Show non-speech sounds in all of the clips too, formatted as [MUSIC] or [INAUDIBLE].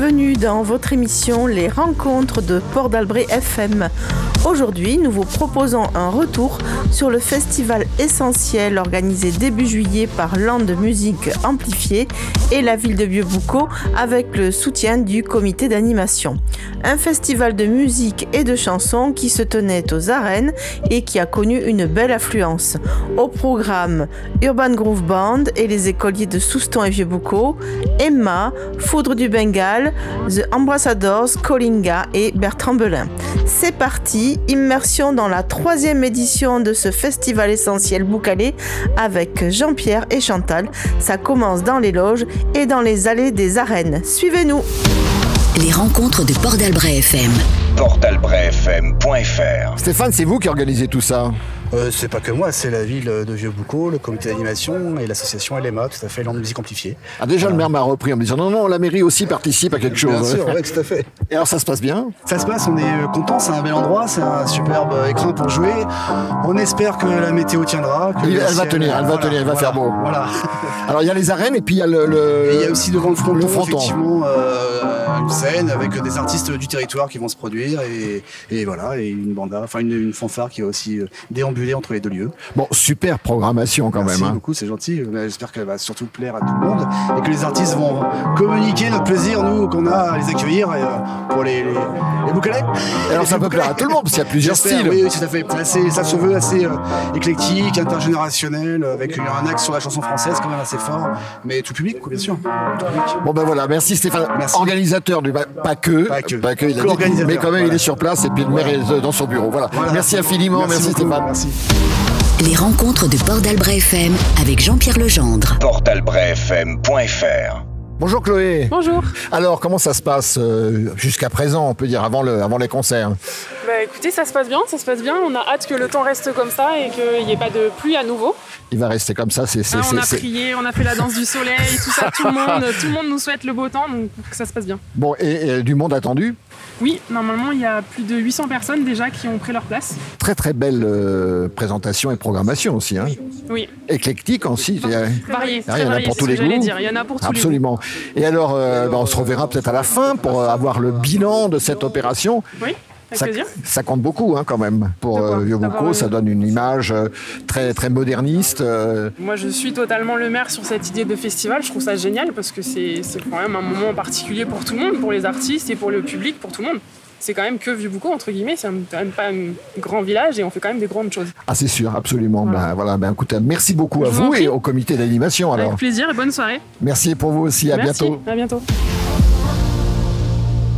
bienvenue dans votre émission Les rencontres de Port d'Albret FM. Aujourd'hui, nous vous proposons un retour sur le festival essentiel organisé début juillet par Land Musique Amplifiée et la ville de Vieux-Boucau avec le soutien du comité d'animation. Un festival de musique et de chansons qui se tenait aux arènes et qui a connu une belle affluence. Au programme Urban Groove Band et les écoliers de Souston et Vieux-Boucau, Emma, Foudre du Bengale, The Ambassadors, Colinga et Bertrand Belin. C'est parti, immersion dans la troisième édition de ce festival essentiel boucalé avec Jean-Pierre et Chantal. Ça commence dans les loges et dans les allées des arènes. Suivez-nous Les rencontres de Port d'Albret FM. portalbrefm.fr Stéphane, c'est vous qui organisez tout ça Euh, c'est pas que moi, c'est la ville de Vieux-Boucau, le comité d'animation et l'association LMA, tout à fait, Land Musique Amplifiée. ah, Déjà, le maire m'a repris en me disant non, non, la mairie aussi participe à quelque chose. Bien sûr, ouais, tout à fait. Et alors, ça se passe bien? Ça se passe, on est euh, content, c'est un bel endroit, c'est un superbe euh, écran pour jouer. On espère que la météo tiendra. que Elle le va tenir, elle va voilà, tenir, il va voilà, faire beau. Voilà. [LAUGHS] Alors, il y a les arènes et puis il y a le. le- Et il y a aussi devant le fronton, le fronton. effectivement, euh, une scène avec des artistes du territoire qui vont se produire et, et voilà, et une banda, enfin une, une fanfare qui va aussi euh, entre les deux lieux. Bon, super programmation quand Merci même. hein. beaucoup, c'est gentil. J'espère qu'elle va surtout plaire à tout le monde et que les artistes vont communiquer notre plaisir, nous, qu'on a à les accueillir et, euh, pour les, les, les boucalets. Et alors, ça peut plaire à tout le monde parce qu'il y a plusieurs styles. Oui, oui, tout à fait. Assez- ça se veut assez euh, éclectique, intergénérationnel, avec un axe sur la chanson française quand même assez fort, mais tout public, quoi, bien sûr. Bon ben voilà, merci Stéphane, Merci. organisateur du pas que, Pas que. il a dit, mais quand même il est sur place et puis le maire est dans son bureau. Voilà. Voilà. Merci infiniment, merci, Stéphane. Merci. Les rencontres de Port d'Albret FM avec Jean-Pierre Legendre. portalbrefm.fr Bonjour Chloé. Bonjour. Alors comment ça se passe euh, jusqu'à présent, on peut dire avant le, avant les concerts? Bah écoutez, ça se passe bien, ça se passe bien. On a hâte que le temps reste comme ça et qu'il n'y ait pas de pluie à nouveau. Il va rester comme ça, c'est c'est- Hein, on a c'est- prié, on a fait la danse du soleil, tout ça, tout le monde, [LAUGHS] tout le monde nous souhaite le beau temps, donc que ça se passe bien. bon et, et du monde attendu? Oui, normalement, il y a plus de 800 personnes déjà qui ont pris leur place. Très très belle euh, présentation et programmation aussi, hein. Oui, éclectique aussi. il y a- varié, très il y en a varié, pour tous les goûts. dire. Il y en a pour tous Absolument. Et alors, euh, ben, on se reverra peut-être à la fin pour euh, avoir le bilan de cette opération. Oui, Ça, compte beaucoup hein, quand même. Pour euh, D'avoir ça donne une image euh, très, très moderniste. euh, Moi, je suis totalement le maire sur cette idée de festival. Je trouve ça génial parce que c'est quand même un moment particulier pour tout le monde, pour les artistes et pour le public, pour tout le monde. C'est quand même que Vieux-Boucau, entre guillemets, c'est quand même pas un grand village et on fait quand même des grandes choses. Ah, c'est sûr, absolument. Voilà. Ben, voilà, ben, écoutez, merci beaucoup à vous et au comité d'animation. Alors, Avec plaisir et bonne soirée. merci pour vous aussi. À Merci, bientôt. à bientôt.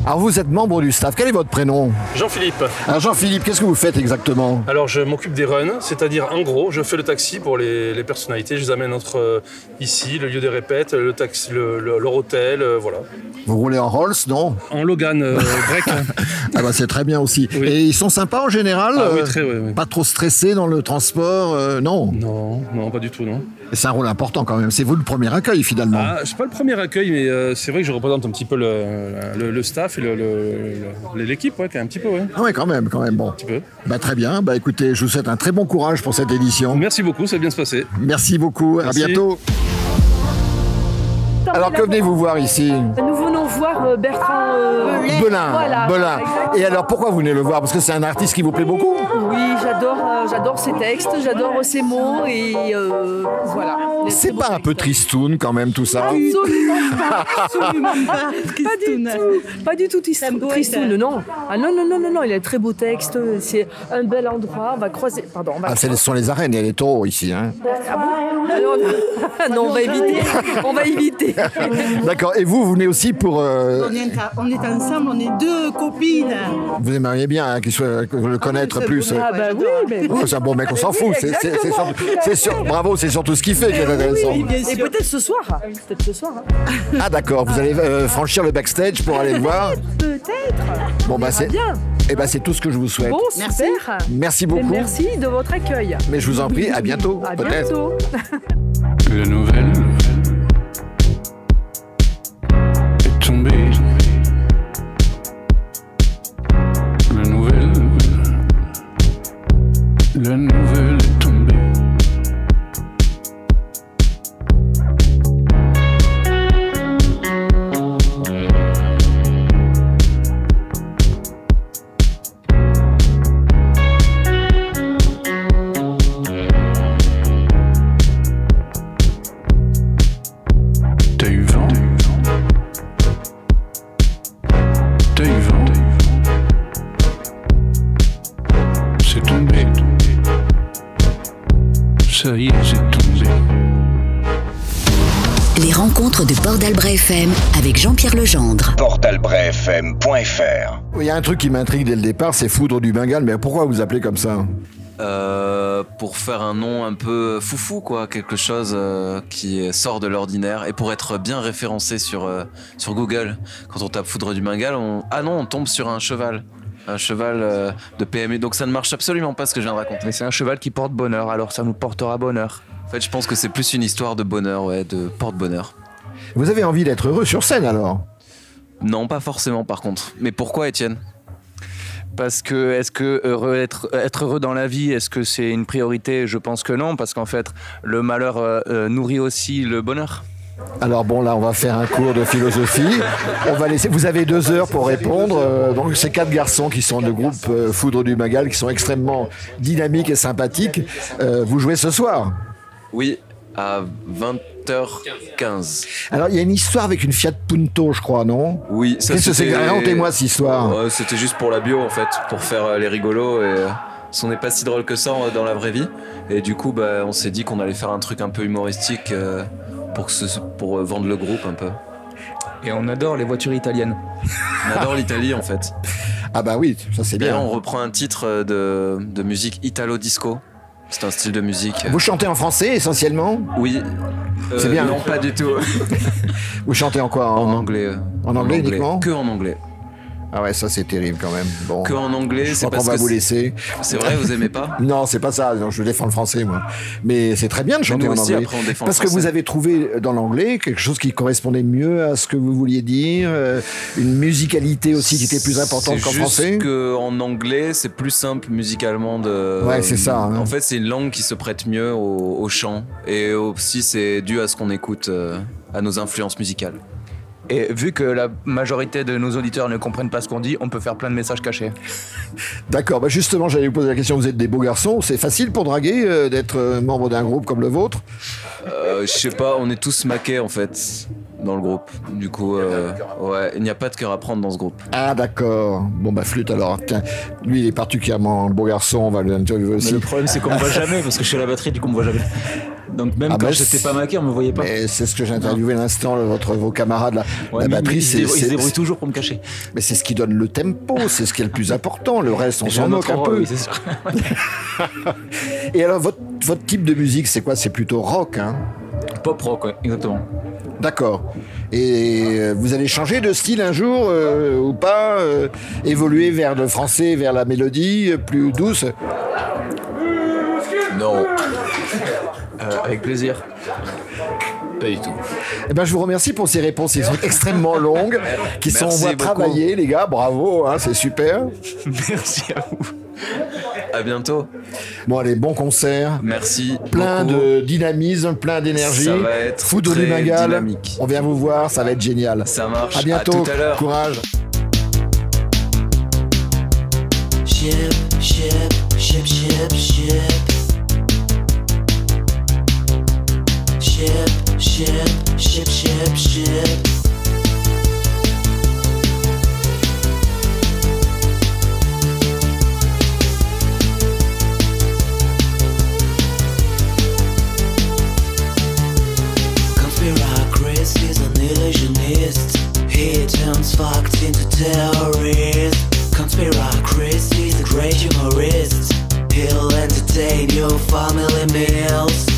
Alors, vous êtes membre du staff. Quel est votre prénom Jean-Philippe. Alors, Jean-Philippe, qu'est-ce que vous faites exactement Alors je m'occupe des runs, c'est-à-dire en gros, je fais le taxi pour les, les personnalités, je les amène entre euh, ici, le lieu des répètes, le taxi, le- le- leur hôtel, euh, voilà. Vous roulez en Rolls, non En Logan euh, [LAUGHS] grec. Ah, bah, c'est très bien aussi. Oui. Et ils sont sympas en général Ah oui, euh, très, oui, oui. Pas trop stressés dans le transport euh, Non. Non, non, pas du tout, non. C'est un rôle important quand même. C'est vous le premier accueil finalement. Ah, c'est pas le premier accueil, mais euh, c'est vrai que je représente un petit peu le, le- le staff et l'équipe, ouais, quand même, un petit peu, ouais. Ah ouais, quand même, quand même. Bon. Un petit peu. Bah, très bien. Bah, écoutez, je vous souhaite un très bon courage pour cette édition. Merci beaucoup, ça va bien se passer. Merci beaucoup. Merci. À bientôt. Alors, que venez-vous voir ici Nous venons voir euh, Bertrand euh, Belin. Voilà, Belin. exactement. Et alors, pourquoi vous venez le voir? Parce que c'est un artiste qui vous plaît beaucoup Oui, j'adore, euh, j'adore ses textes, j'adore ses mots et euh, voilà. Il a C'est pas un peu tristoun quand même tout ça? Absolument [LAUGHS] pas, absolument pas, pas du tout, pas du tout Trist- tristoun, non. Ah non non non non non, il a de très beaux textes, c'est un bel endroit. On va croiser, pardon, on va Ah, ce sont les arènes et les taureaux ici. Hein. Ah bon? Ah non, non, [LAUGHS] non, on va éviter, on va éviter. [LAUGHS] D'accord. Et vous, vous venez aussi pour. euh, On est, on est ensemble, on est deux copines. vous aimeriez bien hein, qu'il soit, le connaître c'est plus. Ah bah oui, mais Oh, c'est un bon mec, on s'en fout. C'est, sur- bravo, c'est surtout ce qu'il fait qui est intéressant. Oui, Et peut-être ce soir, peut-être ce soir. hein. Ah d'accord, vous allez euh, franchir le backstage pour aller le voir. Peut-être. Bon bah c'est, Bien. eh ben, c'est tout ce que je vous souhaite. Bon, super. Merci Et beaucoup. merci de votre accueil. Mais je vous en prie, à bientôt. À peut-être. bientôt. La nouvelle est la portalbrefm.fr Il y a un truc qui m'intrigue dès le départ, c'est Foudre du Bengale. Mais pourquoi vous appelez comme ça? Euh, pour faire un nom un peu foufou, quoi, quelque chose euh, qui sort de l'ordinaire et pour être bien référencé sur, euh, sur Google. Quand on tape Foudre du Bengale, on... ah non, on tombe sur un cheval. Un cheval euh, de PMU, donc ça ne marche absolument pas ce que je viens de raconter. Mais c'est un cheval qui porte bonheur, alors ça nous portera bonheur. En fait, je pense que c'est plus une histoire de bonheur, ouais, de porte-bonheur. Vous avez envie d'être heureux sur scène alors? Non, pas forcément par contre. Mais pourquoi, Étienne? Parce que est-ce que heureux, être, être heureux dans la vie, est-ce que c'est une priorité? Je pense que non, parce qu'en fait, le malheur euh, euh, nourrit aussi le bonheur. Alors bon, là, on va faire un cours de philosophie. On va laisser. Vous avez deux heures pour répondre. Euh, donc, ces quatre garçons qui sont le groupe Foudre du Magal, qui sont extrêmement dynamiques et sympathiques. Euh, vous jouez ce soir? Oui, à 20h15. Alors, il y a une histoire avec une Fiat Punto, je crois, non? Oui, ça Qu'est-ce que c'est Racontez-moi cette histoire. C'était juste pour la bio en fait, pour faire euh, les rigolos et euh, ce n'est pas si drôle que ça euh, dans la vraie vie. Et du coup, bah, on s'est dit qu'on allait faire un truc un peu humoristique euh, pour, que ce- pour vendre le groupe un peu. Et on adore les voitures italiennes. On adore l'Italie en fait. Ah bah oui, ça c'est bien. on reprend un titre de, de musique italo-disco. C'est un style de musique. euh, Vous chantez en français essentiellement Oui. Euh, C'est bien. Non, pas du tout. [LAUGHS] Vous chantez en quoi En anglais. euh, En anglais uniquement Que en anglais. Ah ouais, ça c'est terrible quand même. Bon. Que en anglais, c'est crois qu'on parce va que vous laisser. C'est vrai, vous aimez pas [LAUGHS] Non, c'est pas ça. Non, je défends le français, moi. Mais c'est très bien de chanter en aussi, anglais. après, on Parce que vous avez trouvé dans l'anglais quelque chose qui correspondait mieux à ce que vous vouliez dire, euh, une musicalité aussi qui était plus importante qu'en français? que en anglais, c'est plus simple musicalement de. Ouais, c'est ça, hein. En fait, c'est une langue qui se prête mieux au, au chant. Et aussi, c'est dû à ce qu'on écoute, euh, à nos influences musicales. Et vu que la majorité de nos auditeurs ne comprennent pas ce qu'on dit, on peut faire plein de messages cachés. D'accord. Bah justement, j'allais vous poser la question. Vous êtes des beaux garçons. C'est facile pour draguer euh, d'être euh, membre d'un groupe comme le vôtre? Euh, je sais pas, on est tous maqués en fait dans le groupe. Du coup, euh, ouais, il n'y a pas de cœur à prendre dans ce groupe. Ah d'accord. Bon bah flûte alors. Tiens, lui il est particulièrement beau garçon. On va l'interviewer Mais aussi. le problème, c'est qu'on me voit jamais, parce que je suis à la batterie, du coup, on me voit jamais. [LAUGHS] Donc, même Ah quand bah, j'étais pas maqué, on me voyait pas. Mais c'est ce que j'ai interviewé à l'instant, votre, vos camarades, la, Ouais, la mais- batterie, ils ils se débrouillent toujours pour me cacher. mais c'est ce qui donne le tempo, c'est ce qui est le plus [LAUGHS] important. Le reste, on s'en moque un peu. oui, c'est sûr. [LAUGHS] Et alors, votre, votre type de musique, c'est quoi? C'est plutôt rock, hein? Pop rock, ouais, exactement. D'accord. Et euh, vous allez changer de style un jour euh, ou pas euh, Évoluer vers le français, vers la mélodie plus douce? Non. Euh, avec plaisir. Pas du tout. Eh ben, je vous remercie pour ces réponses. Elles sont [LAUGHS] extrêmement longues, qui sont on voit travailler, les gars. Bravo, hein, c'est super. Merci à vous. À bientôt. Bon, allez, bon concert. Merci. Plein beaucoup. de dynamisme, plein d'énergie. Ça va être très dynamique. On vient vous voir, ça va être génial. Ça marche. À bientôt. tout à l'heure. Courage. Ship, ship, ship, ship, ship. Ship, ship, ship, ship, ship. Conspiracris is an illusionist. He turns into is a great humorist. He'll entertain your family meals.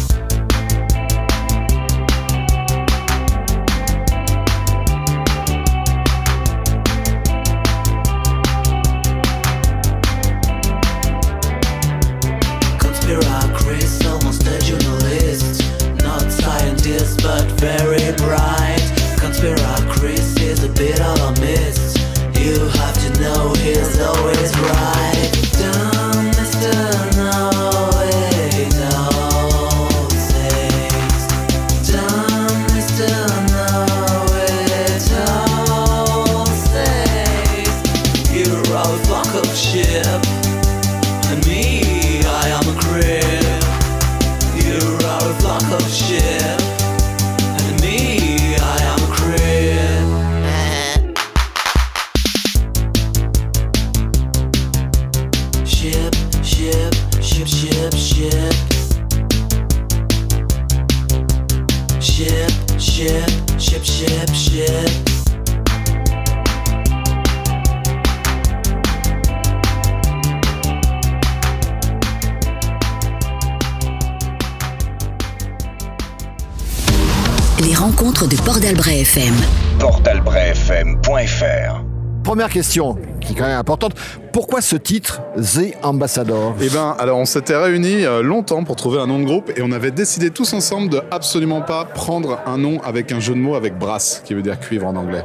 FM. portalbrefm.fr Première question, qui est quand même importante. Pourquoi ce titre, The Ambassador? Eh ben, alors on s'était réunis euh, longtemps pour trouver un nom de groupe et on avait décidé tous ensemble de absolument pas prendre un nom avec un jeu de mots avec brass, qui veut dire cuivre en anglais.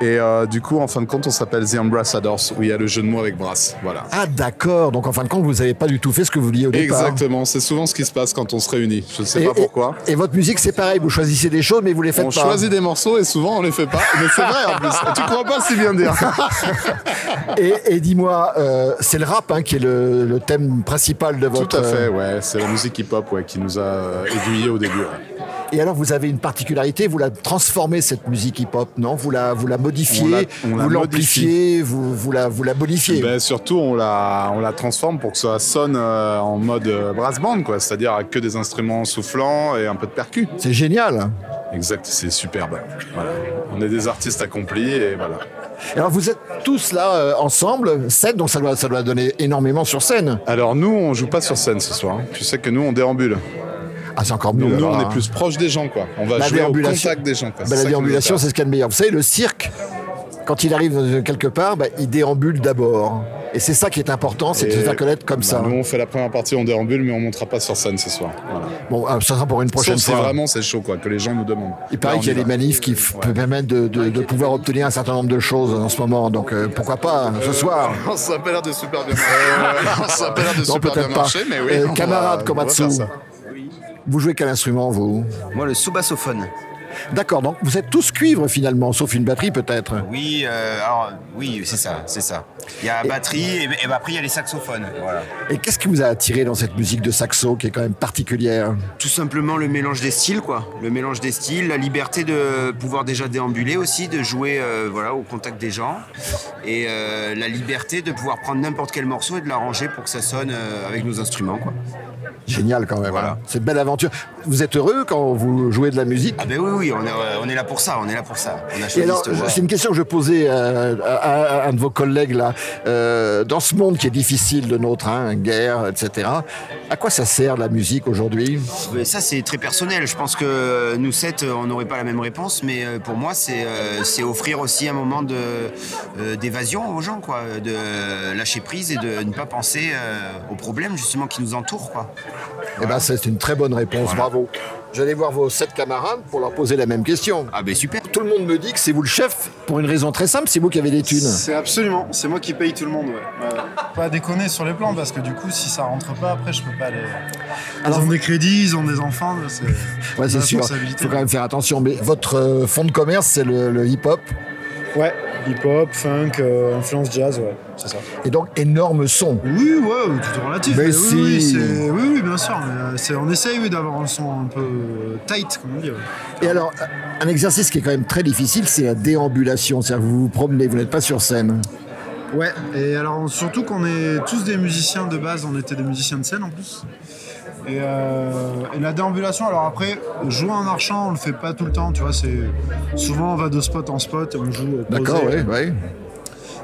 Et euh, du coup, en fin de compte, on s'appelle The Ambassadors, où il y a le jeu de mots avec brass. Voilà. Ah d'accord, donc en fin de compte, vous n'avez pas du tout fait ce que vous vouliez au départ. Exactement, c'est souvent ce qui se passe quand on se réunit. Je ne sais Et- pas pourquoi. Et, votre musique, c'est pareil, vous choisissez des choses, mais vous les faites On pas. choisit des morceaux et souvent on les fait pas. Mais c'est vrai en plus. [LAUGHS] Tu crois pas si bien dire. [LAUGHS] Et, et dis-moi, euh, c'est le rap hein, qui est le, le thème principal de votre. Tout à fait, ouais. C'est la musique hip-hop ouais, qui nous a euh, aiguillés au début. ouais. Et alors, vous avez une particularité, vous la transformez cette musique hip-hop, non? Vous la, vous la modifiez, On la- on la vous l'amplifiez, vous, vous la, vous la bonifiez? Ben, surtout, on la, on la transforme pour que ça sonne euh, en mode euh, brass band, quoi. C'est-à-dire avec que des instruments soufflants et un peu de percus. C'est génial. Exact, c'est superbe. Voilà. On est des artistes accomplis et voilà. Alors, vous êtes tous là euh, ensemble, scène, donc ça doit, ça doit donner énormément sur scène. Alors nous, on joue pas sur scène ce soir. Tu sais que nous, on déambule. Ah, c'est encore mieux. Donc nous, alors, on hein. est plus proche des gens, quoi. On va La jouer au contact des gens, quoi. Bah, la déambulation, c'est ce qu'il y a de meilleur. Vous savez, le cirque, quand il arrive dans- quelque part, bah, il déambule d'abord. Et c'est ça qui est important, c'est de se faire connaître comme bah, ça. Nous, on fait la première partie, on déambule, mais on montera pas sur scène ce soir. Voilà. Bon, ah, ça sera pour une prochaine Sauf si fois. vraiment c'est chaud, quoi, que les gens nous demandent. Il paraît on qu'il y a des manifs qui peuvent permettre de, de- de pouvoir obtenir un certain nombre de choses en ce moment. Donc euh, pourquoi pas ce soir [LAUGHS] Euh, ça a [LAUGHS] pas l'air de super bien pas l'air de Non, super bien marcher, mais oui. Euh, on camarade on Komatsu. Vous jouez quel instrument vous Moi, le sous-bassophone. D'accord, donc vous êtes tous cuivres finalement, sauf une batterie peut-être. Oui, euh, alors, oui, c'est ça, c'est ça. Il y a la batterie et, et après il y a les saxophones. Voilà. Et qu'est-ce qui vous a attiré dans cette musique de saxo qui est quand même particulière? Tout simplement le mélange des styles, quoi. Le mélange des styles, la liberté de pouvoir déjà déambuler aussi, de jouer euh, voilà, au contact des gens. Et euh, la liberté de pouvoir prendre n'importe quel morceau et de l'arranger pour que ça sonne avec nos instruments, quoi. Génial quand même. hein. C'est une belle aventure. Vous êtes heureux quand vous jouez de la musique? Ah ben oui, oui, on est, euh, on est là pour ça, on est là pour ça. C'est une question que je posais euh, à, à un de vos collègues là. Euh, dans ce monde qui est difficile de notre, hein, guerre, etc. À quoi ça sert la musique aujourd'hui? Ça, c'est très personnel. Je pense que nous sept, on n'aurait pas la même réponse, mais pour moi, c'est c'est offrir aussi un moment de, d'évasion aux gens, quoi, de lâcher prise et de ne pas penser aux problèmes justement qui nous entourent, quoi. Eh ben, c'est une très bonne réponse. Bravo. J'allais voir vos sept camarades pour leur poser la même question. Ah ben super. Tout le monde me dit que c'est vous le chef pour une raison très simple, c'est vous qui avez des thunes. C'est absolument, c'est moi qui paye tout le monde, ouais. Pas déconner sur les plans parce que du coup, si ça rentre pas, après, je peux pas les. Alors, ils ont des crédits, ils ont des enfants, c'est. Ouais, c'est sûr. Faut quand même faire attention. Mais votre euh, fond de commerce, c'est le, le hip-hop. Ouais, hip-hop, funk, euh, influence jazz, ouais, c'est ça. Et donc, énorme son. Oui, ouais, tout est relatif. Mais oui, si. oui, c'est- oui, oui, bien sûr. Mais, euh, on essaye oui, d'avoir un son un peu euh, tight, comme on dit. ouais. Et alors, un exercice qui est quand même très difficile, c'est la déambulation. C'est-à-dire que vous vous promenez, vous n'êtes pas sur scène. Ouais, et alors surtout qu'on est tous des musiciens de base, on était des musiciens de scène en plus. Et, euh, et la déambulation, alors après, jouer en marchant, on le fait pas tout le temps, tu vois, c'est souvent on va de spot en spot et on joue. D'accord, oui, oui.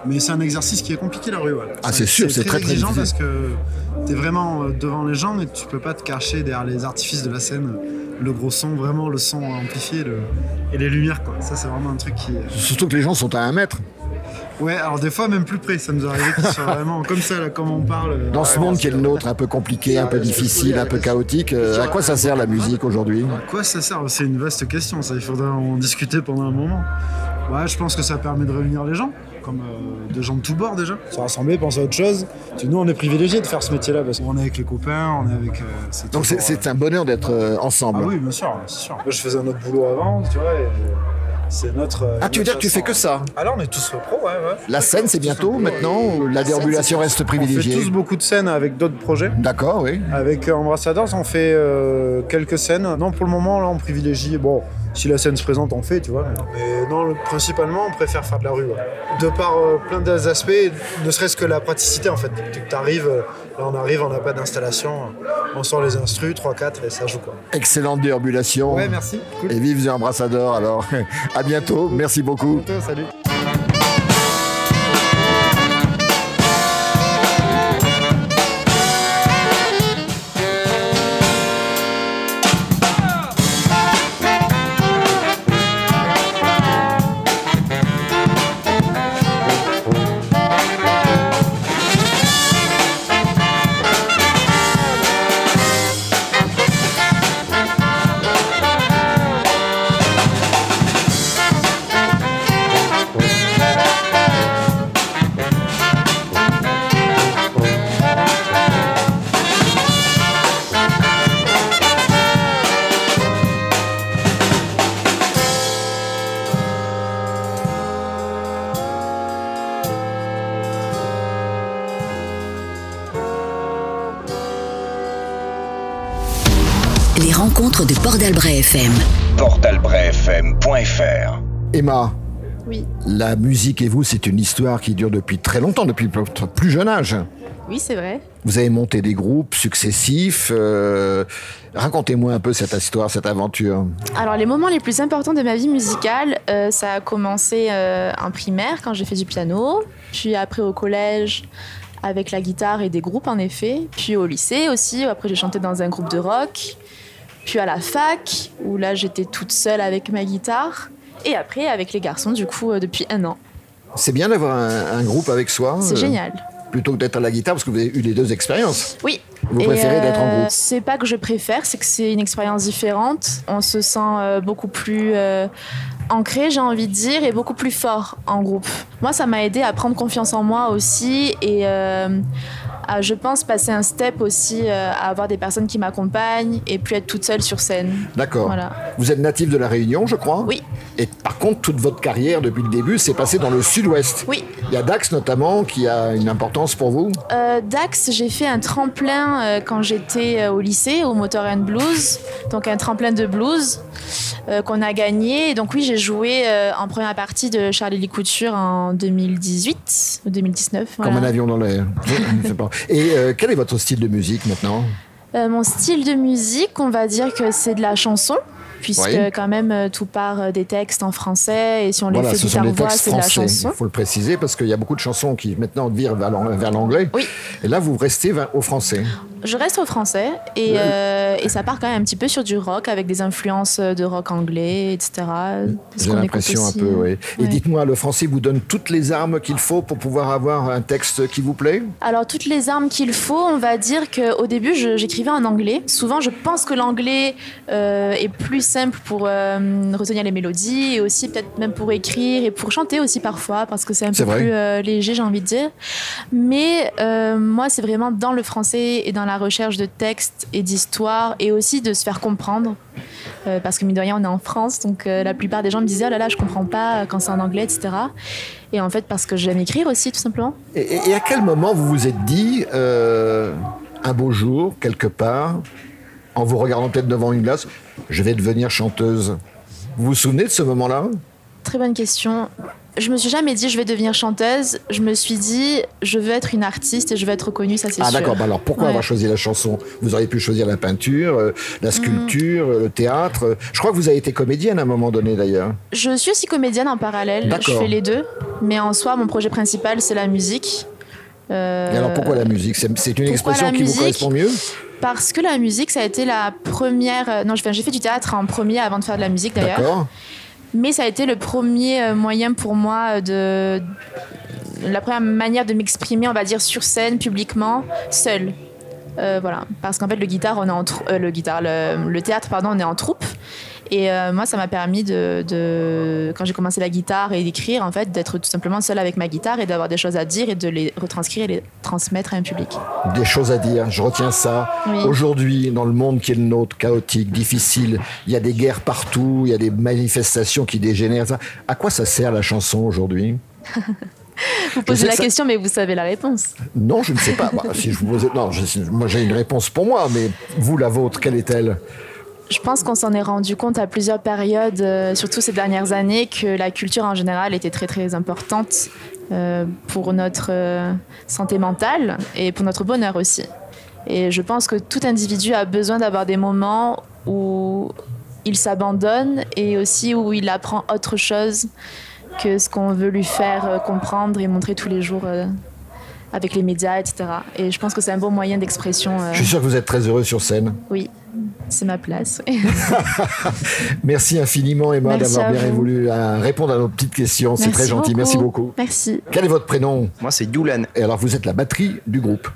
Mais c'est un exercice qui est compliqué la rue. Ah, c'est sûr, c'est très, très exigeant difficile. parce que t'es vraiment euh, devant les gens, mais tu peux pas te cacher derrière les artifices de la scène, le gros son, vraiment le son amplifié le- et les lumières, quoi. Ça, c'est vraiment un truc qui. Surtout que les gens sont à un mètre. Ouais, alors des fois même plus près, ça nous qu'ils soient vraiment comme ça, là, comme on parle. Dans ce monde qui est le nôtre, un peu compliqué, un peu difficile, un peu chaotique, euh, à quoi ça sert la musique aujourd'hui À quoi ça sert C'est une vaste question, ça. Il faudrait en discuter pendant un moment. Ouais, je pense que ça permet de réunir les gens, comme euh, des gens de tous bords déjà. Se rassembler, penser à autre chose. Nous, on est privilégiés de faire ce métier-là parce qu'on est avec les copains, on est avec. euh, Donc c'est- c'est un bonheur d'être euh, ensemble. Ah oui, bien sûr, c'est sûr. Moi, je faisais un autre boulot avant, tu vois. et C'est notre. Ah, tu veux dire que tu fais que ça Ah là, on est tous pro, ouais, ouais. La scène, c'est bientôt maintenant ou La déambulation reste On fait privilégiée tous beaucoup de scènes avec d'autres projets. D'accord, oui. Avec euh, Ambassadors, on fait euh, quelques scènes. Non, pour le moment, là, on privilégie. Bon, si la scène se présente, on fait, tu vois. Mais non, le- principalement, on préfère faire de la rue. ouais. De par euh, plein d'aspects, ne serait-ce que la praticité, en fait. Dès que t'arrives, euh, là, on arrive, on n'a pas d'installation. On sort les instrus, 3-4, et ça joue, quoi. Excellente déambulation. Ouais, merci. Cool. Et vive The Ambassador alors. [LAUGHS] à bientôt, merci beaucoup. Salut. FM. portalbrefm.fr Emma, Oui. la musique et vous, c'est une histoire qui dure depuis très longtemps, depuis votre plus jeune âge. Oui, c'est vrai. Vous avez monté des groupes successifs. euh, Racontez-moi un peu cette histoire, cette aventure. Alors, les moments les plus importants de ma vie musicale, euh, ça a commencé euh, en primaire quand j'ai fait du piano, puis après au collège avec la guitare et des groupes en effet, puis au lycée aussi, où après j'ai chanté dans un groupe de rock, puis à la fac où là j'étais toute seule avec ma guitare, et après avec les garçons du coup euh, depuis un an. C'est bien d'avoir un, un groupe avec soi. C'est euh, génial. Plutôt que d'être à la guitare, parce que vous avez eu les deux expériences. Oui. Vous Et, préférez d'être en euh, groupe C'est pas que je préfère, c'est que c'est une expérience différente. On se sent euh, beaucoup plus euh, ancré, j'ai envie de dire, et beaucoup plus fort en groupe. Moi, ça m'a aidé à prendre confiance en moi aussi et euh, à, je pense, passer un step aussi euh, à avoir des personnes qui m'accompagnent et plus être toute seule sur scène. D'accord. Voilà. Vous êtes natif de la Réunion, je crois Oui. Et par contre, toute votre carrière depuis le début s'est passée dans le sud-ouest. Oui. Il y a Dax notamment qui a une importance pour vous. Euh, Dax, j'ai fait un tremplin euh, quand j'étais au lycée, au Motor and Blues, donc un tremplin de blues euh, qu'on a gagné. Et donc oui, j'ai joué en première partie de Charlie Lee Couture en 2018 ou 2019. Comme un avion dans l'air. Et euh, quel est votre style de musique maintenant? Euh, mon style de musique, on va dire que c'est de la chanson. Puisque Oui. quand même euh, tout part euh, des textes en français et si on les Voilà, fait guitare-voix, textes c'est de la chanson. Il faut le préciser parce qu'il y a beaucoup de chansons qui maintenant virent vers l'ang- vers l'anglais. Et là, vous restez au français. Je reste au français et, euh, et ça part quand même un petit peu sur du rock avec des influences de rock anglais, etc. J'ai l'impression un peu, oui. Et dites-moi, le français vous donne toutes les armes qu'il faut pour pouvoir avoir un texte qui vous plaît? Alors toutes les armes qu'il faut, on va dire qu'au début j'écrivais en anglais. Souvent je pense que l'anglais euh, est plus simple pour euh, retenir les mélodies et aussi peut-être même pour écrire et pour chanter aussi parfois parce que c'est un peu vrai. plus euh, léger j'ai envie de dire. Mais euh, moi c'est vraiment dans le français et dans la recherche de textes et d'histoires et aussi de se faire comprendre. Euh, parce que mine de rien, on est en France, donc la plupart des gens me disaient oh là là, je comprends pas quand c'est en anglais, etc. Et en fait, parce que j'aime écrire aussi, tout simplement. et, et- à quel moment vous vous êtes dit, un beau jour, quelque part, en vous regardant peut-être devant une glace, je vais devenir chanteuse Vous vous souvenez de ce moment-là? Très bonne question. Je me suis jamais dit je vais devenir chanteuse. Je me suis dit je veux être une artiste et je veux être reconnue, ça c'est Ah sûr. d'accord, bah alors pourquoi Ouais. avoir choisi la chanson? Vous auriez pu choisir la peinture, euh, la sculpture, euh, le théâtre. Je crois que vous avez été comédienne à un moment donné d'ailleurs. Je suis aussi comédienne en parallèle. Je fais les deux. Mais en soi, mon projet principal c'est la musique. Euh, Et alors pourquoi la musique C'est une expression qui vous correspond mieux Parce que la musique, ça a été la première. euh, Non, j'ai fait du théâtre en premier avant de faire de la musique d'ailleurs. D'accord. Mais ça a été le premier euh, moyen pour moi de. La première manière de m'exprimer, on va dire, sur scène, publiquement, seule. Euh, voilà. Parce qu'en fait, le guitare, on est en euh, le guitare, le, le théâtre, pardon, on est en troupe. Et euh, moi, ça m'a permis de, de- quand j'ai commencé la guitare et d'écrire, en fait, d'être tout simplement seule avec ma guitare et d'avoir des choses à dire et de les retranscrire et les transmettre à un public. Des choses à dire, je retiens ça. Oui. Aujourd'hui, dans le monde qui est le nôtre, chaotique, difficile, il y a des guerres partout, il y a des manifestations qui dégénèrent. À quoi ça sert la chanson aujourd'hui [LAUGHS] Vous posez la ça- question, mais vous savez la réponse. Non, je ne sais pas. Bah, si je vous posais... Non, je- moi j'ai une réponse pour moi, mais vous, la vôtre, quelle est-elle? Je pense qu'on s'en est rendu compte à plusieurs périodes, euh, surtout ces dernières années, que la culture en général était très très importante euh, pour notre euh, santé mentale et pour notre bonheur aussi. Et je pense que tout individu a besoin d'avoir des moments où il s'abandonne et aussi où il apprend autre chose que ce qu'on veut lui faire comprendre et montrer tous les jours avec les médias, etc. Et je pense que c'est un bon moyen d'expression. euh, Je suis sûr que vous êtes très heureux sur scène. Oui, c'est ma place. [LAUGHS] Merci infiniment, Emma, d'avoir bien vous. voulu euh, répondre à nos petites questions. C'est très gentil. beaucoup. Merci beaucoup. Merci. Quel est votre prénom? Moi, c'est Yulen. Et alors, vous êtes la batterie du groupe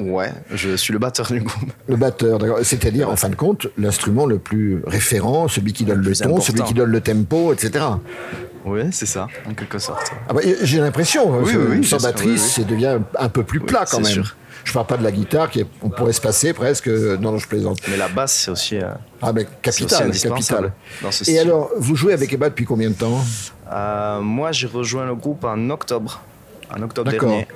Ouais, je suis le batteur du groupe. Le batteur, d'accord. C'est-à-dire, en fin de compte, l'instrument le plus référent, celui qui donne le, ton, important. celui qui donne le tempo, etc. Oui, c'est ça, en quelque sorte. Ah bah, j'ai l'impression, hein, Oui, que oui, oui, sans batterie, ça devient un peu plus plat quand même. sûr. Je parle pas de la guitare, qui est- on pourrait se passer presque. Non, non, je plaisante. Mais la basse, c'est aussi. euh, Ah, mais capital, capital. dans ce Et alors, vous jouez avec Emma depuis combien de temps? Euh, Moi, j'ai rejoint le groupe en octobre. En octobre D'accord. dernier.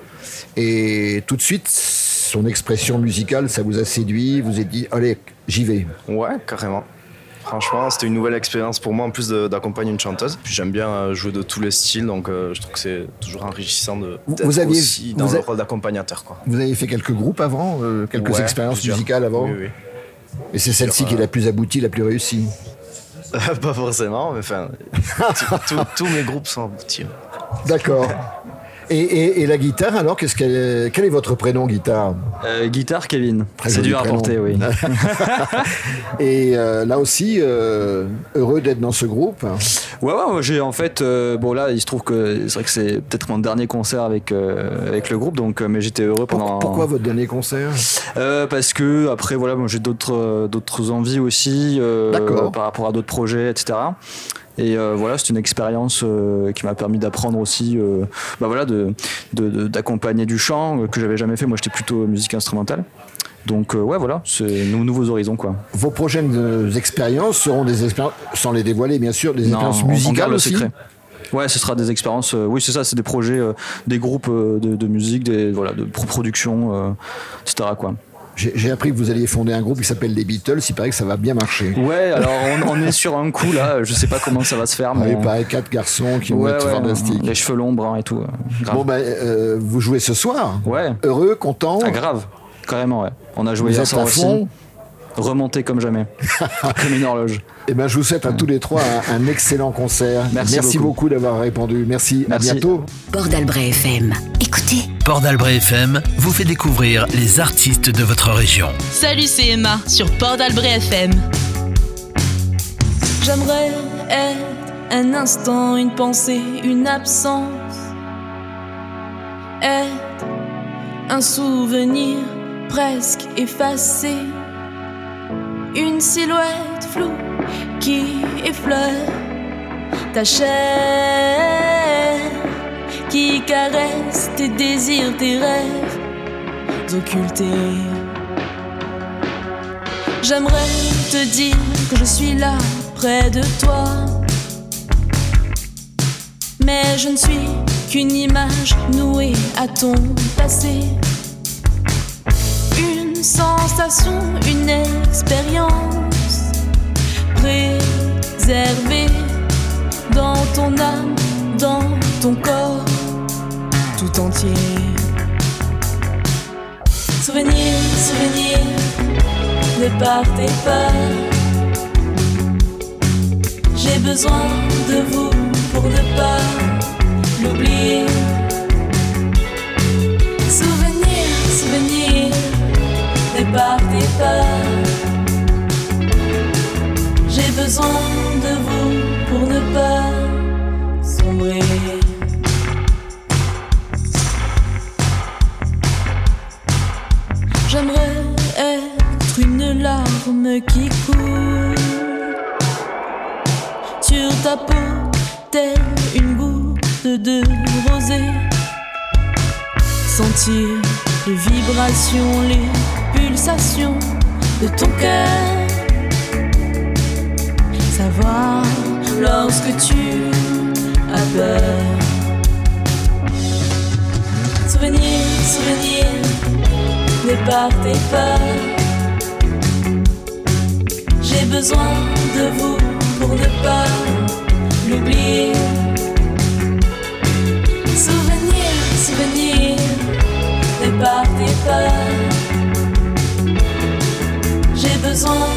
Et tout de suite, son expression musicale, ça vous a séduit, vous êtes dit, allez, j'y vais. Ouais, carrément. Franchement, c'était une nouvelle expérience pour moi en plus d'accompagner une chanteuse. Puis j'aime bien euh, jouer de tous les styles, donc euh, je trouve que c'est toujours enrichissant de Vous- d'être vous aviez- aussi dans vous le a- rôle d'accompagnateur. Vous avez fait quelques groupes avant, euh, quelques Ouais, expériences plusieurs. musicales avant Oui, oui. Et c'est celle-ci qui est la plus aboutie, la plus réussie. [LAUGHS] Pas forcément, mais enfin, [LAUGHS] tous mes groupes sont aboutis. D'accord. Et, et- et la guitare, alors, qu'est-ce qu'elle est- quel est votre prénom, guitare Euh, guitare Kevin. Très C'est dur à porter, oui. [LAUGHS] Et euh, là aussi, euh, heureux d'être dans ce groupe. Ouais, ouais, j'ai en fait, euh, bon là, il se trouve que c'est vrai que c'est peut-être mon dernier concert avec avec le groupe, donc mais j'étais heureux pendant. Pourquoi votre dernier concert? Parce que après voilà, moi j'ai d'autres d'autres envies aussi D'accord. par rapport à d'autres projets, etc. Et euh, voilà, c'est une expérience euh, qui m'a permis d'apprendre aussi, euh, bah voilà, de de- de- d'accompagner du chant que j'avais jamais fait. Moi, j'étais plutôt musique instrumentale. Donc ouais, voilà, c'est nou- nouveaux horizons quoi. Vos prochaines expériences seront des expériences, sans les dévoiler bien sûr, des Non, expériences musicales aussi secret. Ouais, ce sera des expériences. euh, oui, c'est ça, c'est des projets, euh, des groupes euh, de, de musique, des voilà, de pro- production, etc. Quoi. J'ai appris que vous alliez fonder un groupe qui s'appelle les Beatles, il paraît que ça va bien marcher. Ouais, alors on, on est sur un coup là. Je sais pas comment ça va se faire, Ah, mais il paraît quatre garçons qui vont être ouais, fantastiques. Les cheveux longs, bruns et tout. euh, grave. Bon, ben, euh, vous jouez ce soir Ouais. Heureux, content Ah, grave, carrément, ouais. On a joué hier soir aussi. fond Remonté comme jamais, [LAUGHS] comme une horloge. Eh ben, je vous souhaite à tous les trois un, un excellent concert. Merci beaucoup, beaucoup. d'avoir répondu. Merci, Merci. à bientôt. Port d'Albret FM. Écoutez. Port d'Albret FM vous fait découvrir les artistes de votre région. Salut, c'est Emma sur Port d'Albret FM. J'aimerais être un instant, une pensée, une absence. Être un souvenir presque effacé. Une silhouette floue qui effleure ta chair, qui caresse tes désirs, tes rêves occultés. J'aimerais te dire que je suis là près de toi. Mais je ne suis qu'une image nouée à ton passé. Une sensation, une expérience préservée dans ton âme, dans ton corps Souvenir, souvenir, ne partez pas. J'ai besoin de vous pour ne pas l'oublier. Souvenir, souvenir, ne partez pas. J'ai besoin de vous pour ne pas sombrer. J'aimerais être une larme qui coule sur ta peau, telle une goutte de rosée. Sentir les vibrations, les pulsations de ton cœur. Savoir lorsque tu as peur. Souvenir, souvenir, ne partez pas. J'ai besoin de vous pour ne pas l'oublier. Souvenir, souvenir, ne partez pas. J'ai besoin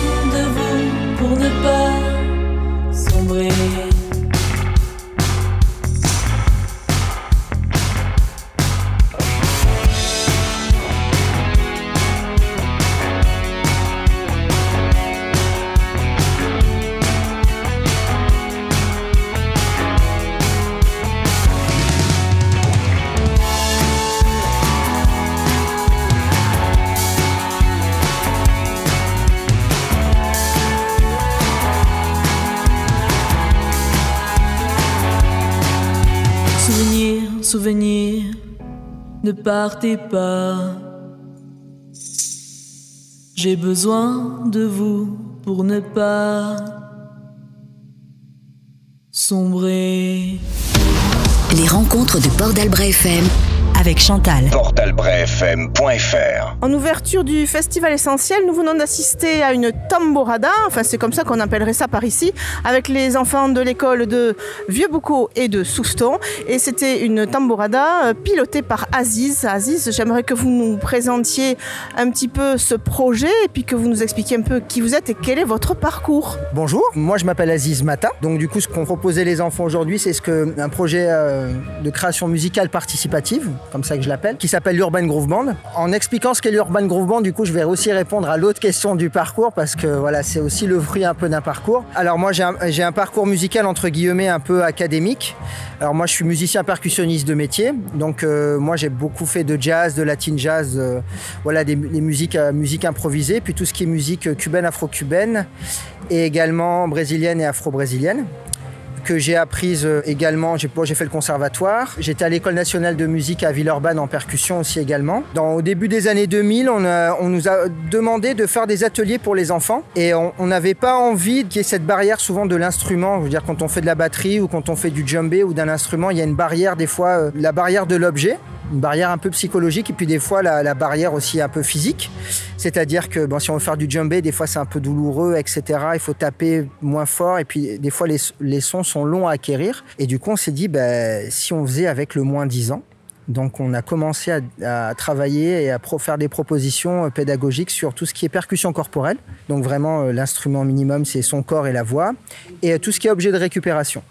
partez pas. J'ai besoin de vous pour ne pas sombrer. Les rencontres de Port d'Albret FM avec Chantal. portalbrefm.fr En ouverture du Festival Essentiel, nous venons d'assister à une tambourada, enfin c'est comme ça qu'on appellerait ça par ici, avec les enfants de l'école de Vieux-Boucau et de Souston. Et c'était une tambourada euh, pilotée par Aziz. Aziz, j'aimerais que vous nous présentiez un petit peu ce projet et puis que vous nous expliquiez un peu qui vous êtes et quel est votre parcours. Bonjour, moi je m'appelle Aziz Mata. Donc du coup ce qu'on proposait les enfants aujourd'hui c'est ce que, un projet euh, de création musicale participative, comme ça que je l'appelle, qui s'appelle l'Urban Groove Band. En expliquant ce qu'est l'Urban Groove Band, du coup je vais aussi répondre à l'autre question du parcours parce que voilà c'est aussi le fruit un peu d'un parcours. Alors moi j'ai un, parcours musical entre guillemets un peu académique. Alors moi je suis musicien percussionniste de métier, donc euh, moi j'ai beaucoup fait de jazz, de latin jazz, euh, voilà des, musiques, euh, musiques improvisées, puis tout ce qui est musique cubaine, afro-cubaine, et également brésilienne et afro-brésilienne que j'ai apprise euh, également. J'ai fait le conservatoire. J'étais à l'école nationale de musique à Villeurbanne en percussion aussi également. Dans, au début des années 2000, on, on nous a demandé de faire des ateliers pour les enfants et on on n'avait pas envie qu'il y ait cette barrière souvent de l'instrument. Je veux dire, quand on fait de la batterie ou quand on fait du djembé ou d'un instrument, il y a une barrière des fois, euh, la barrière de l'objet une barrière un peu psychologique et puis des fois la, barrière aussi un peu physique. C'est-à-dire que si on veut faire du djembé, des fois c'est un peu douloureux, etc. Il faut taper moins fort et puis des fois les, sons sont longs à acquérir. Et du coup on s'est dit, ben, si on faisait avec le moins 10 ans, donc on a commencé à, travailler et à faire des propositions euh, pédagogiques sur tout ce qui est percussion corporelle. Donc vraiment euh, l'instrument minimum c'est son corps et la voix. Et euh, tout ce qui est objet de récupération.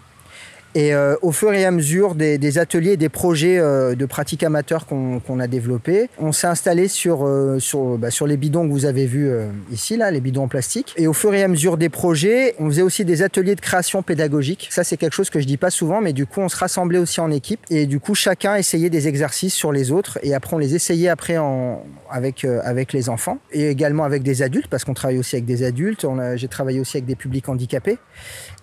Et euh, au fur et à mesure des, des ateliers des projets euh, de pratique amateur qu'on qu'on a développés, on s'est installé sur, euh, sur, bah, sur les bidons que vous avez vus euh, ici, là, les bidons en plastique. Et au fur et à mesure des projets, on faisait aussi des ateliers de création pédagogique. Ça, c'est quelque chose que je dis pas souvent, mais du coup, on se rassemblait aussi en équipe. Et du coup, chacun essayait des exercices sur les autres. Et après, on les essayait après en, avec, euh, avec les enfants. Et également avec des adultes, parce qu'on travaille aussi avec des adultes. J'ai travaillé aussi avec des publics handicapés.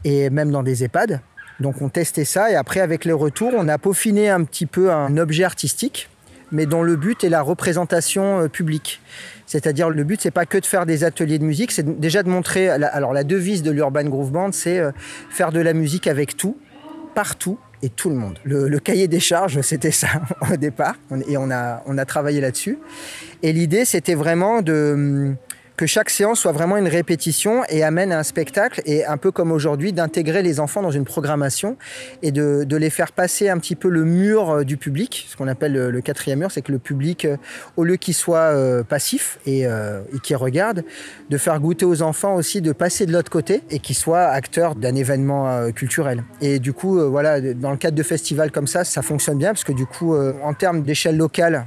Et même dans des EHPAD. Donc on testait ça et après avec les retours, on a peaufiné un petit peu un objet artistique, mais dont le but est la représentation euh, publique. C'est-à-dire le but c'est pas que de faire des ateliers de musique, c'est déjà de montrer. alors la devise de l'Urban Groove Band, c'est euh, faire de la musique avec tout, partout et tout le monde. Le, le cahier des charges, [LAUGHS] c'était ça au départ, et on a, on a travaillé là-dessus. Et l'idée, c'était vraiment de hum, que chaque séance soit vraiment une répétition et amène à un spectacle et un peu comme aujourd'hui d'intégrer les enfants dans une programmation et de, les faire passer un petit peu le mur euh, du public, ce qu'on appelle le, quatrième mur, c'est que le public, euh, au lieu qu'il soit euh, passif et, euh, qu'il regarde, de faire goûter aux enfants aussi de passer de l'autre côté et qu'ils soient acteurs d'un événement culturel. Et du coup, voilà, dans le cadre de festivals comme ça, ça fonctionne bien parce que du coup, en termes d'échelle locale,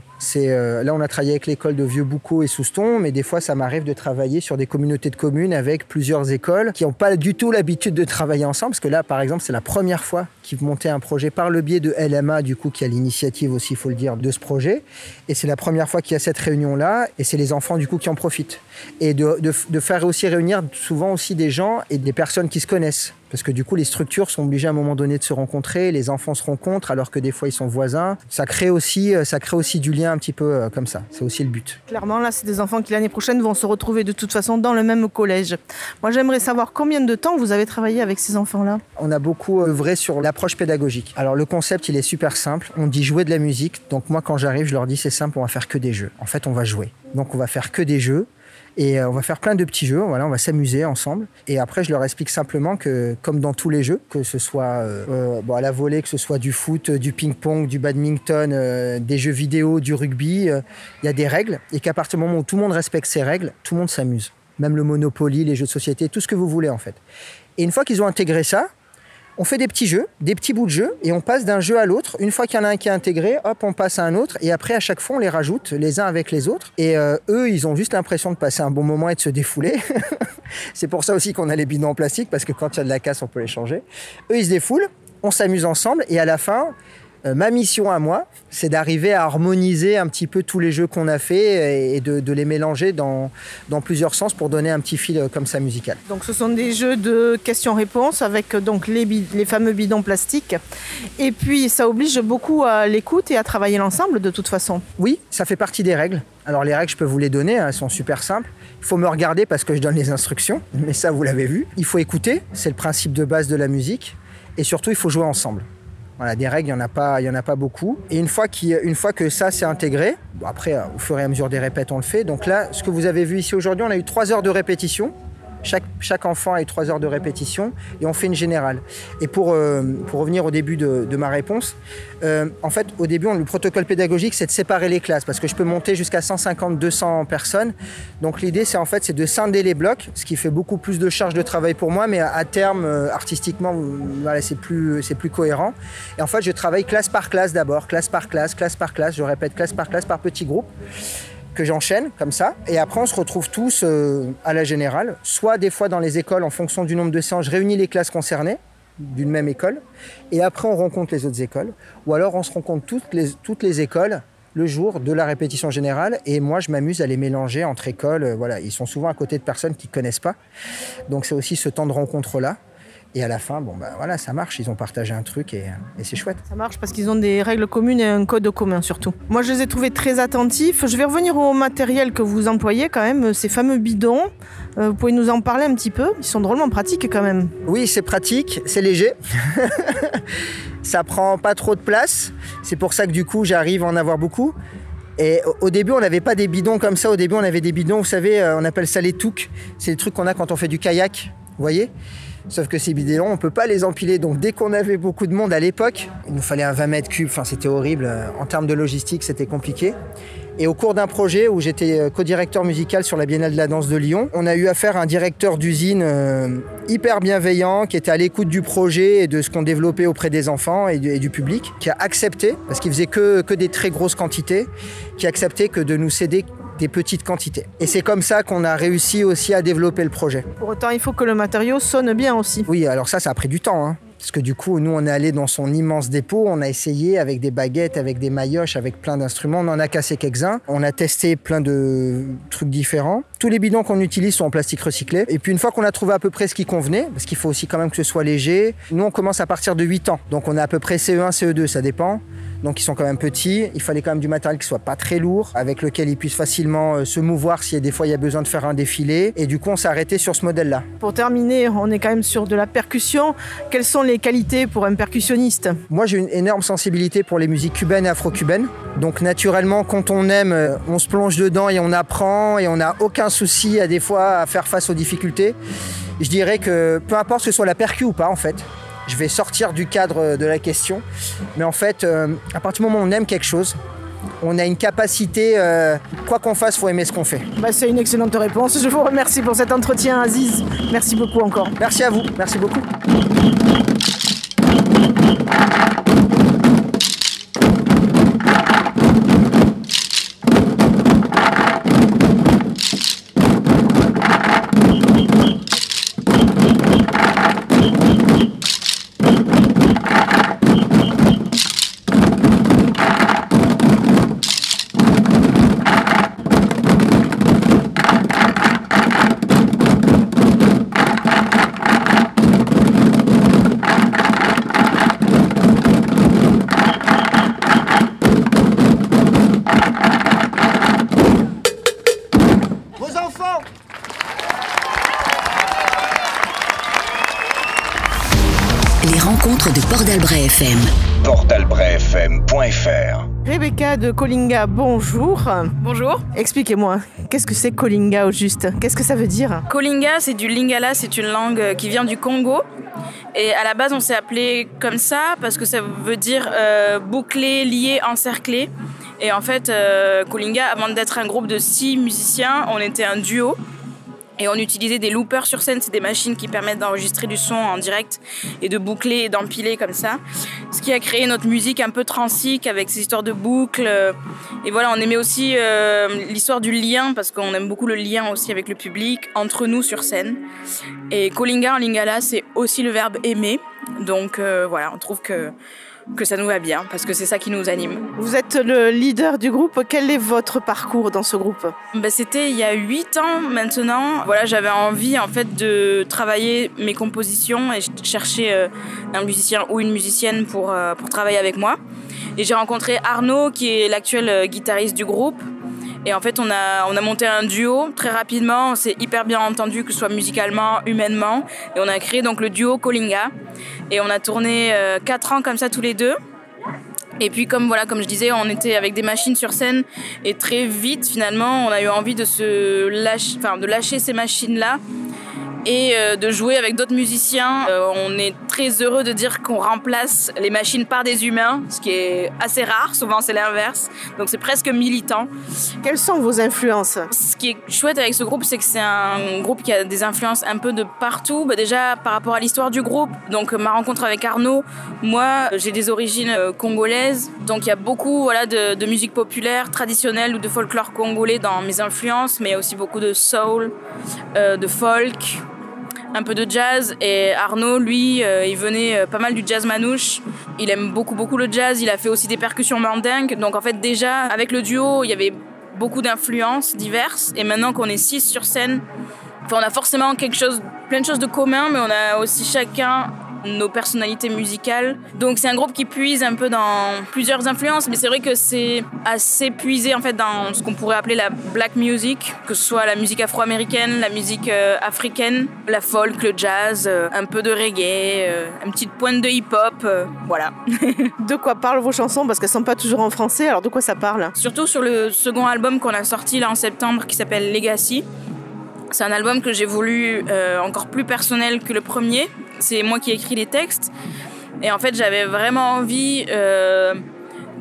euh, là on a travaillé avec l'école de Vieux-Boucau et Souston, mais des fois ça m'arrive de travailler sur des communautés de communes avec plusieurs écoles qui n'ont pas du tout l'habitude de travailler ensemble, parce que là par exemple c'est la première fois qu'ils montaient un projet par le biais de LMA du coup qui a l'initiative aussi, il faut le dire, de ce projet, et c'est la première fois qu'il y a cette réunion là, et c'est les enfants du coup qui en profitent, et de- de faire aussi réunir souvent aussi des gens et des personnes qui se connaissent. Parce que du coup, les structures sont obligées à un moment donné de se rencontrer, les enfants se rencontrent alors que des fois ils sont voisins. Ça crée aussi, euh, ça crée aussi du lien un petit peu euh, comme ça. C'est aussi le but. Clairement, là, c'est des enfants qui l'année prochaine vont se retrouver de toute façon dans le même collège. Moi, j'aimerais savoir combien de temps vous avez travaillé avec ces enfants-là. On a beaucoup œuvré sur l'approche pédagogique. Alors le concept, il est super simple. On dit jouer de la musique. Donc moi, quand j'arrive, je leur dis c'est simple, on va faire que des jeux. En fait, on va jouer. Donc on va faire que des jeux. Et euh, on va faire plein de petits jeux, voilà, on va s'amuser ensemble. Et après, je leur explique simplement que, comme dans tous les jeux, que ce soit euh, euh, à la volée, que ce soit du foot, du ping-pong, du badminton, des jeux vidéo, du rugby, il y a des règles. Et qu'à partir du moment où tout le monde respecte ces règles, tout le monde s'amuse. Même le Monopoly, les jeux de société, tout ce que vous voulez en fait. Et une fois qu'ils ont intégré ça, on fait des petits jeux, des petits bouts de jeu, et on passe d'un jeu à l'autre. Une fois qu'il y en a un qui est intégré, hop, on passe à un autre, et après, à chaque fois, on les rajoute les uns avec les autres. Et euh, eux, ils ont juste l'impression de passer un bon moment et de se défouler. [LAUGHS] C'est pour ça aussi qu'on a les bidons en plastique, parce que quand il y a de la casse, on peut les changer. Eux, ils se défoulent, on s'amuse ensemble, et à la fin, euh, ma mission à moi, c'est d'arriver à harmoniser un petit peu tous les jeux qu'on a fait et de, de les mélanger dans, dans plusieurs sens pour donner un petit fil euh, comme ça musical. Donc, ce sont des jeux de questions-réponses avec euh, donc les fameux bidons plastiques. Et puis, ça oblige beaucoup à l'écoute et à travailler l'ensemble de toute façon. Oui, ça fait partie des règles. Alors les règles, je peux vous les donner, hein, elles sont super simples. Il faut me regarder parce que je donne les instructions, [LAUGHS] mais ça, vous l'avez vu. Il faut écouter, c'est le principe de base de la musique. Et surtout, il faut jouer ensemble. Voilà, des règles, il n'y en, a pas- en a pas beaucoup. Et une fois, fois que ça s'est intégré, après, euh, au fur et à mesure des répètes, on le fait. Donc là, ce que vous avez vu ici aujourd'hui, on a eu trois heures de répétition. Chaque, enfant a eu trois heures de répétition et on fait une générale. Et pour, euh, pour revenir au début de, ma réponse, euh, en fait, au début, le protocole pédagogique, c'est de séparer les classes parce que je peux monter jusqu'à 150-200 personnes. Donc l'idée, c'est en fait, c'est de scinder les blocs, ce qui fait beaucoup plus de charge de travail pour moi, mais à, terme, euh, artistiquement, c'est plus, c'est plus cohérent. Et en fait, je travaille classe par classe d'abord, classe par classe, classe par classe. Je répète classe par classe par petit groupe que j'enchaîne comme ça. Et après, on se retrouve tous euh, à la générale, soit des fois dans les écoles en fonction du nombre de séances. Je réunis les classes concernées d'une même école, et après on rencontre les autres écoles, ou alors on se rencontre toutes les, toutes les écoles le jour de la répétition générale, et moi je m'amuse à les mélanger entre écoles. Voilà, ils sont souvent à côté de personnes qui ne connaissent pas, donc c'est aussi ce temps de rencontre là. Et à la fin, bon bah voilà, ça marche. Ils ont partagé un truc et, et c'est chouette. Ça marche parce qu'ils ont des règles communes et un code commun surtout. Moi, je les ai trouvés très attentifs. Je vais revenir au matériel que vous employez quand même, ces fameux bidons. Euh, vous pouvez nous en parler un petit peu Ils sont drôlement pratiques quand même. Oui, c'est pratique, c'est léger. [LAUGHS] ça prend pas trop de place. C'est pour ça que du coup, j'arrive à en avoir beaucoup. Et au- au début, on n'avait pas des bidons comme ça. Au début, on avait des bidons, vous savez, euh, on appelle ça les touques. C'est les trucs qu'on a quand on fait du kayak, vous voyez Sauf que ces bidons, on peut pas les empiler. Donc dès qu'on avait beaucoup de monde à l'époque, il nous fallait un 20 mètres cubes. C'était horrible. Euh, En termes de logistique, c'était compliqué. Et au cours d'un projet où j'étais euh, co-directeur musical sur la Biennale de la danse de Lyon, on a eu affaire à un directeur d'usine euh, hyper bienveillant qui était à l'écoute du projet et de ce qu'on développait auprès des enfants et du, et du public, qui a accepté, parce qu'il faisait que, que des très grosses quantités, qui a accepté que de nous céder des petites quantités. Et c'est comme ça qu'on a réussi aussi à développer le projet. Pour autant, il faut que le matériau sonne bien aussi. Oui, alors ça, ça a pris du temps. hein. Parce que du coup, nous, on est allé dans son immense dépôt, on a essayé avec des baguettes, avec des maillotches, avec plein d'instruments. On en a cassé quelques-uns. On a testé plein de trucs différents. Tous les bidons qu'on utilise sont en plastique recyclé. Et puis, une fois qu'on a trouvé à peu près ce qui convenait, parce qu'il faut aussi quand même que ce soit léger, nous, on commence à partir de 8 ans. Donc, on a à peu près CE1, CE2, ça dépend. Donc, ils sont quand même petits. Il fallait quand même du matériel qui soit pas très lourd, avec lequel ils puissent facilement euh, se mouvoir si des fois il y a besoin de faire un défilé. Et du coup, on s'est arrêté sur ce modèle-là. Pour terminer, on est quand même sur de la percussion. Quelles sont les qualités pour un percussionniste? Moi, j'ai une énorme sensibilité pour les musiques cubaines et afro-cubaines. Donc, naturellement, quand on aime, euh, on se plonge dedans et on apprend et on n'a aucun souci à des fois à faire face aux difficultés. Je dirais que peu importe que ce soit la percu ou pas, en fait, je vais sortir du cadre de la question. Mais en fait, euh, à partir du moment où on aime quelque chose, on a une capacité, euh, quoi qu'on fasse, faut aimer ce qu'on fait. Bah, C'est une excellente réponse. Je vous remercie pour cet entretien, Aziz. Merci beaucoup encore. Merci à vous. Merci beaucoup. De bonjour. Bonjour. Expliquez-moi, qu'est-ce que c'est Colinga au juste? Qu'est-ce que ça veut dire? Kolinga, c'est du lingala, c'est une langue qui vient du Congo. Et à la base, on s'est appelé comme ça parce que ça veut dire euh, bouclé, lié, encerclé. Et en fait, euh, Kolinga, avant d'être un groupe de six musiciens, on était un duo. Et on utilisait des loopers sur scène, c'est des machines qui permettent d'enregistrer du son en direct et de boucler et d'empiler comme ça. Ce qui a créé notre musique un peu transique avec ces histoires de boucles. Et voilà, on aimait aussi euh, l'histoire du lien parce qu'on aime beaucoup le lien aussi avec le public, entre nous sur scène. Et Kolinga en lingala, c'est aussi le verbe aimer. Donc euh, voilà, on trouve que, que ça nous va bien parce que c'est ça qui nous anime. Vous êtes le leader du groupe. Quel est votre parcours dans ce groupe Bah, c'était il y a 8 ans maintenant. Voilà, j'avais envie en fait de travailler mes compositions et je cherchais euh, un musicien ou une musicienne pour, euh, pour travailler avec moi. Et j'ai rencontré Arnaud qui est l'actuel euh, guitariste du groupe. Et en fait, on a, on a monté un duo très rapidement. On s'est hyper bien entendu, que ce soit musicalement, humainement. Et on a créé donc le duo Kolinga. Et on a tourné 4 ans comme ça tous les deux. Et puis comme voilà, comme je disais, on était avec des machines sur scène et très vite finalement, on a eu envie de se lâcher, enfin de lâcher ces machines là et euh, de jouer avec d'autres musiciens. Euh, on est très heureux de dire qu'on remplace les machines par des humains, ce qui est assez rare, souvent c'est l'inverse. Donc c'est presque militant. Quelles sont vos influences? Ce qui est chouette avec ce groupe, c'est que c'est un groupe qui a des influences un peu de partout. Bah, déjà par rapport à l'histoire du groupe, donc ma rencontre avec Arnaud, moi j'ai des origines euh, congolaises, donc il y a beaucoup voilà, de, de musique populaire, traditionnelle ou de folklore congolais dans mes influences, mais aussi beaucoup de soul, euh, de folk un peu de jazz. Et Arnaud lui euh, il venait euh, pas mal du jazz manouche. Il aime beaucoup beaucoup le jazz. Il a fait aussi des percussions mandingues. Donc en fait déjà avec le duo il y avait beaucoup d'influences diverses. Et maintenant qu'on est six sur scène on a forcément quelque chose plein de choses de commun mais on a aussi chacun nos personnalités musicales. Donc c'est un groupe qui puise un peu dans plusieurs influences, mais c'est vrai que c'est assez puisé en fait dans ce qu'on pourrait appeler la black music, que ce soit la musique afro-américaine, la musique euh, africaine, la folk, le jazz, euh, un peu de reggae, euh, une petite pointe de hip-hop, voilà. [LAUGHS] de quoi parlent vos chansons? Parce qu'elles sont pas toujours en français, alors de quoi ça parle? Surtout sur le second album qu'on a sorti là en septembre qui s'appelle Legacy. C'est un album que j'ai voulu encore plus personnel que le premier, c'est moi qui ai écrit les textes. Et en fait, j'avais vraiment envie euh,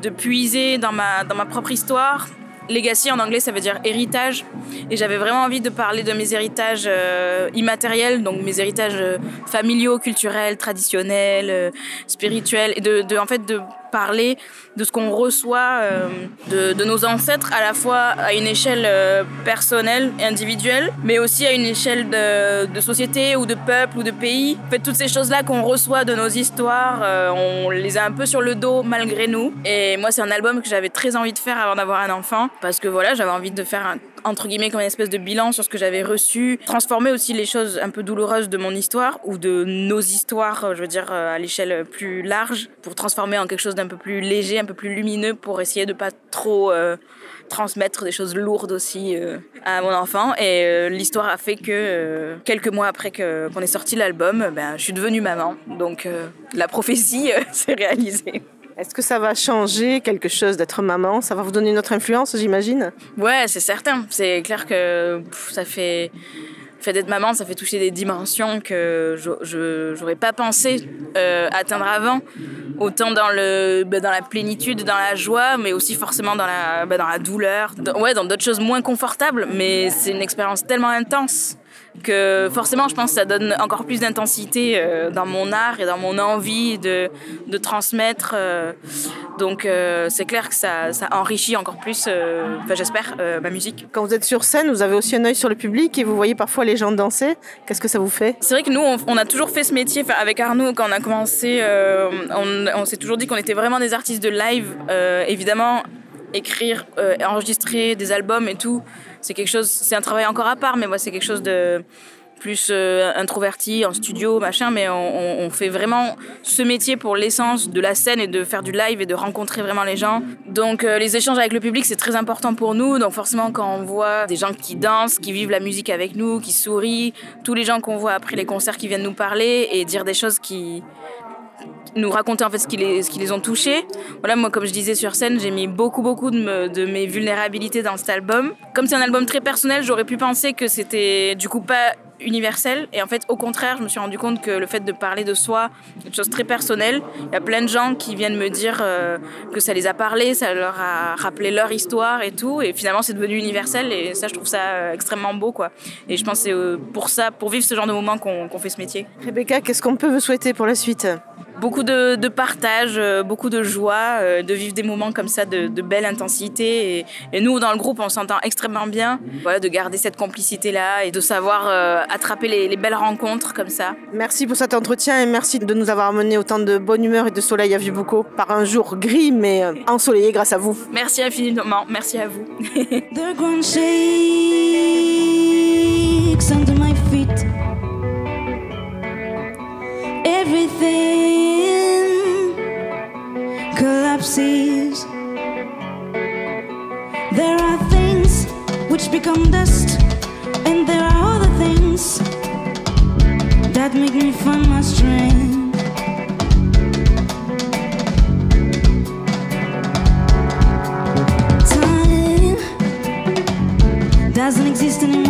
de puiser dans ma, dans ma propre histoire. Legacy en anglais, ça veut dire héritage. Et j'avais vraiment envie de parler de mes héritages euh, immatériels, donc mes héritages euh, familiaux, culturels, traditionnels, spirituels, et de, de, en fait, de parler de ce qu'on reçoit euh, de, nos ancêtres, à la fois à une échelle euh, personnelle et individuelle, mais aussi à une échelle de, de, société ou de peuple ou de pays. En fait, toutes ces choses-là qu'on reçoit de nos histoires, euh, on les a un peu sur le dos malgré nous. Et moi, c'est un album que j'avais très envie de faire avant d'avoir un enfant, parce que voilà, j'avais envie de faire un, entre guillemets comme une espèce de bilan sur ce que j'avais reçu, transformer aussi les choses un peu douloureuses de mon histoire ou de nos histoires, je veux dire à l'échelle plus large, pour transformer en quelque chose d'un peu plus léger, un peu plus lumineux pour essayer de pas trop euh, transmettre des choses lourdes aussi euh, à mon enfant. Et euh, l'histoire a fait que quelques mois après qu'on ait sorti l'album, ben, je suis devenue maman. Donc la prophétie [LAUGHS] s'est réalisée. Est-ce que ça va changer quelque chose d'être maman? Ça va vous donner une autre influence, j'imagine? Ouais, c'est certain. C'est clair que pff, ça fait d'être maman, ça fait toucher des dimensions que je n'aurais pas pensé euh, atteindre avant. Autant dans, le, bah, dans la plénitude, dans la joie, mais aussi forcément dans la, bah, dans la douleur. Ouais, dans d'autres choses moins confortables, mais c'est une expérience tellement intense que forcément, je pense que ça donne encore plus d'intensité euh, dans mon art et dans mon envie de, de transmettre. Euh, donc, euh, c'est clair que ça, ça, enrichit encore plus, enfin, j'espère, ma musique. Quand vous êtes sur scène, vous avez aussi un œil sur le public et vous voyez parfois les gens danser. Qu'est-ce que ça vous fait? C'est vrai que nous, on, on, a toujours fait ce métier. Avec Arnaud, quand on a commencé, euh, on, on s'est toujours dit qu'on était vraiment des artistes de live. évidemment, écrire, enregistrer des albums et tout c'est quelque chose, c'est un travail encore à part, mais moi c'est quelque chose de plus euh, introverti en studio, machin, mais on, on, fait vraiment ce métier pour l'essence de la scène et de faire du live et de rencontrer vraiment les gens. Donc euh, les échanges avec le public, c'est très important pour nous. Donc forcément, quand on voit des gens qui dansent, qui vivent la musique avec nous, qui sourient, tous les gens qu'on voit après les concerts qui viennent nous parler et dire des choses qui nous raconter en fait ce qui les, ce les ont touchés. Voilà, moi comme je disais sur scène, j'ai mis beaucoup beaucoup de, me, de, mes vulnérabilités dans cet album. Comme c'est un album très personnel, j'aurais pu penser que c'était du coup pas universel. Et en fait au contraire je me suis rendu compte que le fait de parler de soi une chose très personnelle il y a plein de gens qui viennent me dire euh, que ça les a parlé ça leur a rappelé leur histoire et tout. Et finalement c'est devenu universel. Et ça je trouve ça euh, extrêmement beau quoi. Et je pense c'est euh, pour ça pour vivre ce genre de moment qu'on qu fait ce métier. Rebecca qu'est-ce qu'on peut vous souhaiter pour la suite? Beaucoup de, de, partage, beaucoup de joie, de vivre des moments comme ça de, de belle intensité. Et, et, nous, dans le groupe, on s'entend extrêmement bien. Voilà, de garder cette complicité-là et de savoir euh, attraper les, belles rencontres comme ça. Merci pour cet entretien et merci de nous avoir amené autant de bonne humeur et de soleil à Vubuco par un jour gris mais euh, ensoleillé grâce à vous. Merci infiniment, merci à vous. [LAUGHS] The ground shakes under my feet. Everything collapses. There are things which become dust. things that make me find my strength. Time doesn't exist anymore.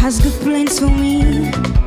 has good plans for me.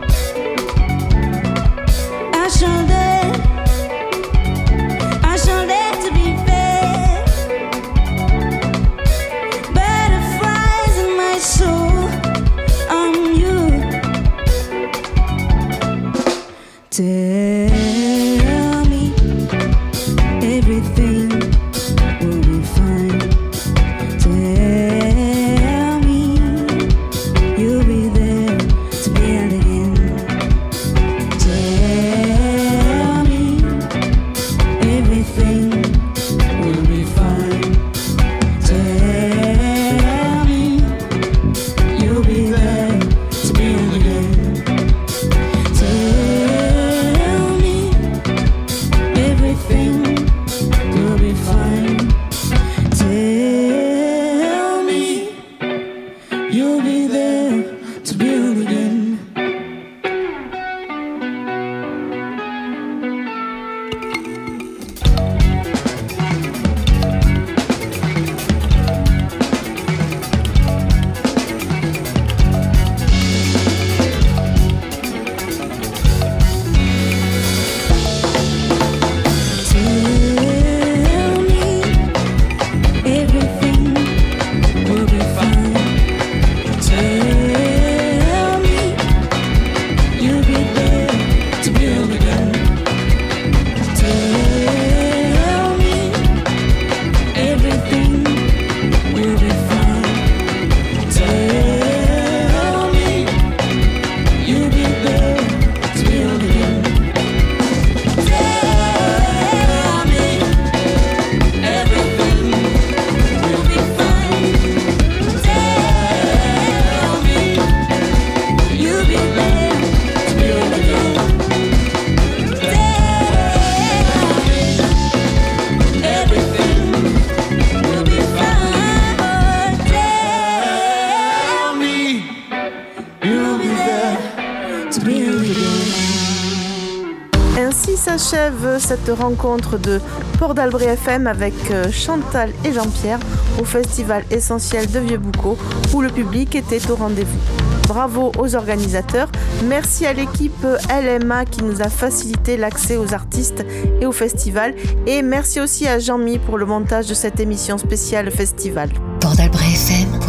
cette rencontre de Port d'Albret FM avec euh, Chantal et Jean-Pierre au festival essentiel de Vieux-Boucau où le public était au rendez-vous. Bravo aux organisateurs. Merci à l'équipe LMA qui nous a facilité l'accès aux artistes et au festival. Et merci aussi à Jean-Mi pour le montage de cette émission spéciale festival. Port FM